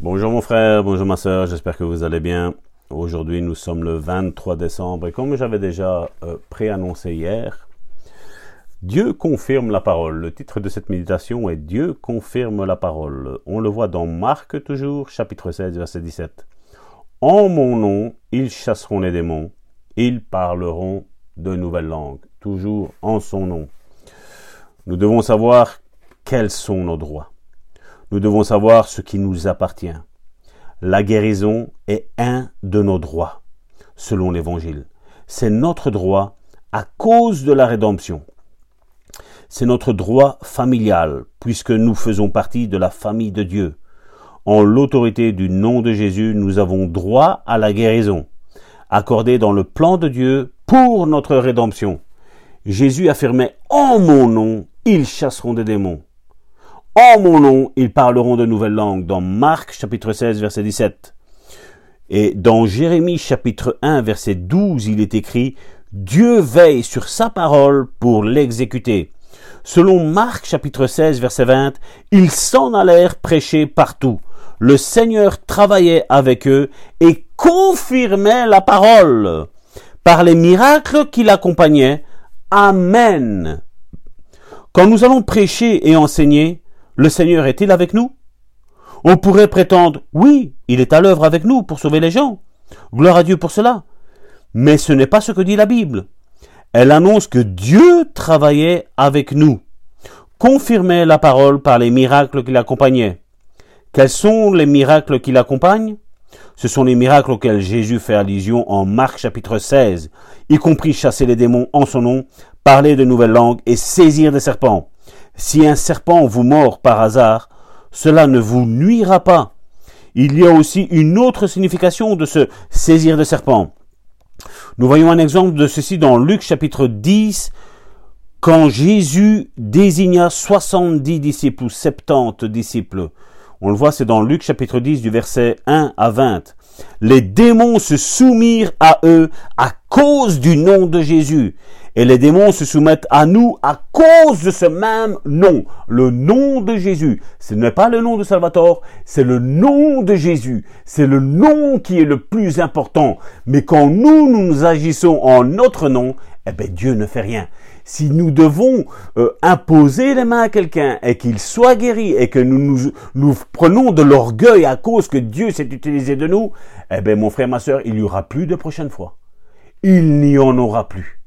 Bonjour mon frère, bonjour ma soeur, j'espère que vous allez bien. Aujourd'hui nous sommes le 23 décembre et comme j'avais déjà euh, préannoncé hier, Dieu confirme la parole. Le titre de cette méditation est Dieu confirme la parole. On le voit dans Marc toujours, chapitre 16, verset 17. En mon nom, ils chasseront les démons, ils parleront de nouvelles langues, toujours en son nom. Nous devons savoir quels sont nos droits. Nous devons savoir ce qui nous appartient. La guérison est un de nos droits, selon l'Évangile. C'est notre droit à cause de la rédemption. C'est notre droit familial, puisque nous faisons partie de la famille de Dieu. En l'autorité du nom de Jésus, nous avons droit à la guérison, accordée dans le plan de Dieu pour notre rédemption. Jésus affirmait En mon nom, ils chasseront des démons. En mon nom, ils parleront de nouvelles langues. Dans Marc chapitre 16 verset 17. Et dans Jérémie chapitre 1 verset 12, il est écrit Dieu veille sur sa parole pour l'exécuter. Selon Marc chapitre 16 verset 20, ils s'en allèrent prêcher partout. Le Seigneur travaillait avec eux et confirmait la parole par les miracles qui l'accompagnaient. Amen. Quand nous allons prêcher et enseigner, le Seigneur est-il avec nous? On pourrait prétendre, oui, il est à l'œuvre avec nous pour sauver les gens. Gloire à Dieu pour cela. Mais ce n'est pas ce que dit la Bible. Elle annonce que Dieu travaillait avec nous, confirmait la parole par les miracles qui l'accompagnaient. Quels sont les miracles qui l'accompagnent? Ce sont les miracles auxquels Jésus fait allusion en Marc chapitre 16, y compris chasser les démons en son nom, parler de nouvelles langues et saisir des serpents. Si un serpent vous mord par hasard, cela ne vous nuira pas. Il y a aussi une autre signification de ce saisir de serpent. Nous voyons un exemple de ceci dans Luc chapitre 10, quand Jésus désigna 70 disciples ou 70 disciples. On le voit, c'est dans Luc chapitre 10 du verset 1 à 20. Les démons se soumirent à eux à cause du nom de Jésus. Et les démons se soumettent à nous à cause de ce même nom, le nom de Jésus. Ce n'est pas le nom de Salvatore, c'est le nom de Jésus. C'est le nom qui est le plus important. Mais quand nous, nous agissons en notre nom, eh bien Dieu ne fait rien. Si nous devons euh, imposer les mains à quelqu'un et qu'il soit guéri et que nous, nous, prenons de l'orgueil à cause que Dieu s'est utilisé de nous, eh bien mon frère, ma soeur, il n'y aura plus de prochaine fois. Il n'y en aura plus.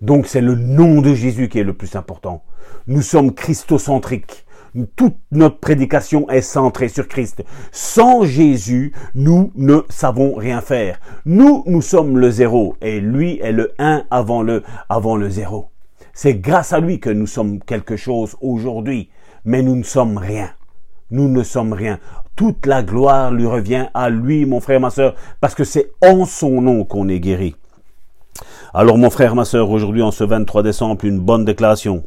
Donc c'est le nom de Jésus qui est le plus important. Nous sommes christocentriques. Toute notre prédication est centrée sur Christ. Sans Jésus, nous ne savons rien faire. Nous, nous sommes le zéro et lui est le un avant le, avant le zéro. C'est grâce à lui que nous sommes quelque chose aujourd'hui, mais nous ne sommes rien. Nous ne sommes rien. Toute la gloire lui revient à lui, mon frère, ma soeur, parce que c'est en son nom qu'on est guéri. Alors mon frère, ma sœur, aujourd'hui en ce 23 décembre, une bonne déclaration.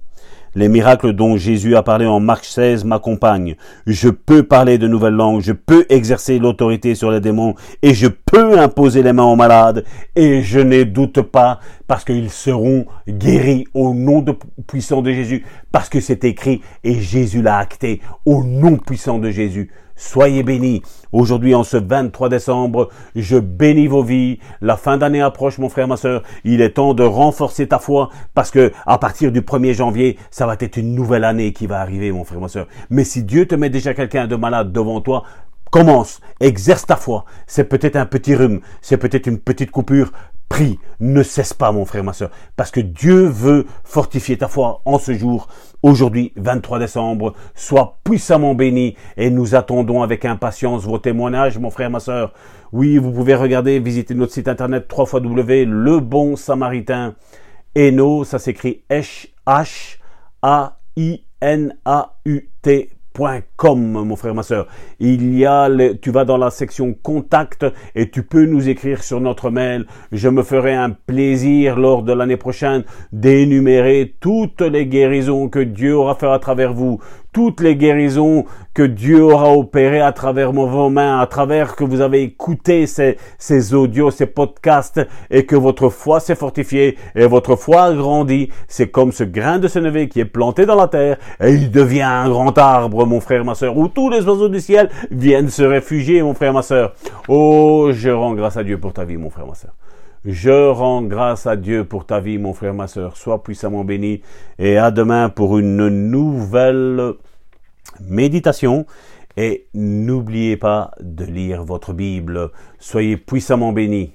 Les miracles dont Jésus a parlé en Marc 16 m'accompagnent. Je peux parler de nouvelles langues, je peux exercer l'autorité sur les démons et je peux imposer les mains aux malades et je n'ai doute pas parce qu'ils seront guéris au nom puissant de Jésus parce que c'est écrit et Jésus l'a acté au nom puissant de Jésus. Soyez bénis. Aujourd'hui, en ce 23 décembre, je bénis vos vies. La fin d'année approche, mon frère, ma soeur. Il est temps de renforcer ta foi parce que à partir du 1er janvier, ça va être une nouvelle année qui va arriver, mon frère, ma soeur. Mais si Dieu te met déjà quelqu'un de malade devant toi, commence, exerce ta foi. C'est peut-être un petit rhume, c'est peut-être une petite coupure. Prie, ne cesse pas, mon frère, ma soeur, parce que Dieu veut fortifier ta foi en ce jour aujourd'hui, 23 décembre. Sois puissamment béni et nous attendons avec impatience vos témoignages, mon frère, ma soeur. Oui, vous pouvez regarder, visiter notre site internet 3 W, Le Bon Samaritain. Eno, ça s'écrit H-A-I-N-A-U-T Com, mon frère, ma soeur. Il y a, tu vas dans la section contact et tu peux nous écrire sur notre mail. Je me ferai un plaisir lors de l'année prochaine d'énumérer toutes les guérisons que Dieu aura fait à travers vous, toutes les guérisons que Dieu aura opérées à travers vos mains, à travers que vous avez écouté ces, ces audios, ces podcasts, et que votre foi s'est fortifiée et votre foi a grandi. C'est comme ce grain de sénévé qui est planté dans la terre et il devient un grand arbre, mon frère, ma soeur, où tous les oiseaux du ciel viennent se réfugier, mon frère, ma soeur. Oh, je rends grâce à Dieu pour ta vie, mon frère, ma soeur. Je rends grâce à Dieu pour ta vie, mon frère, ma soeur. Sois puissamment béni. Et à demain pour une nouvelle méditation. Et n'oubliez pas de lire votre Bible. Soyez puissamment bénis.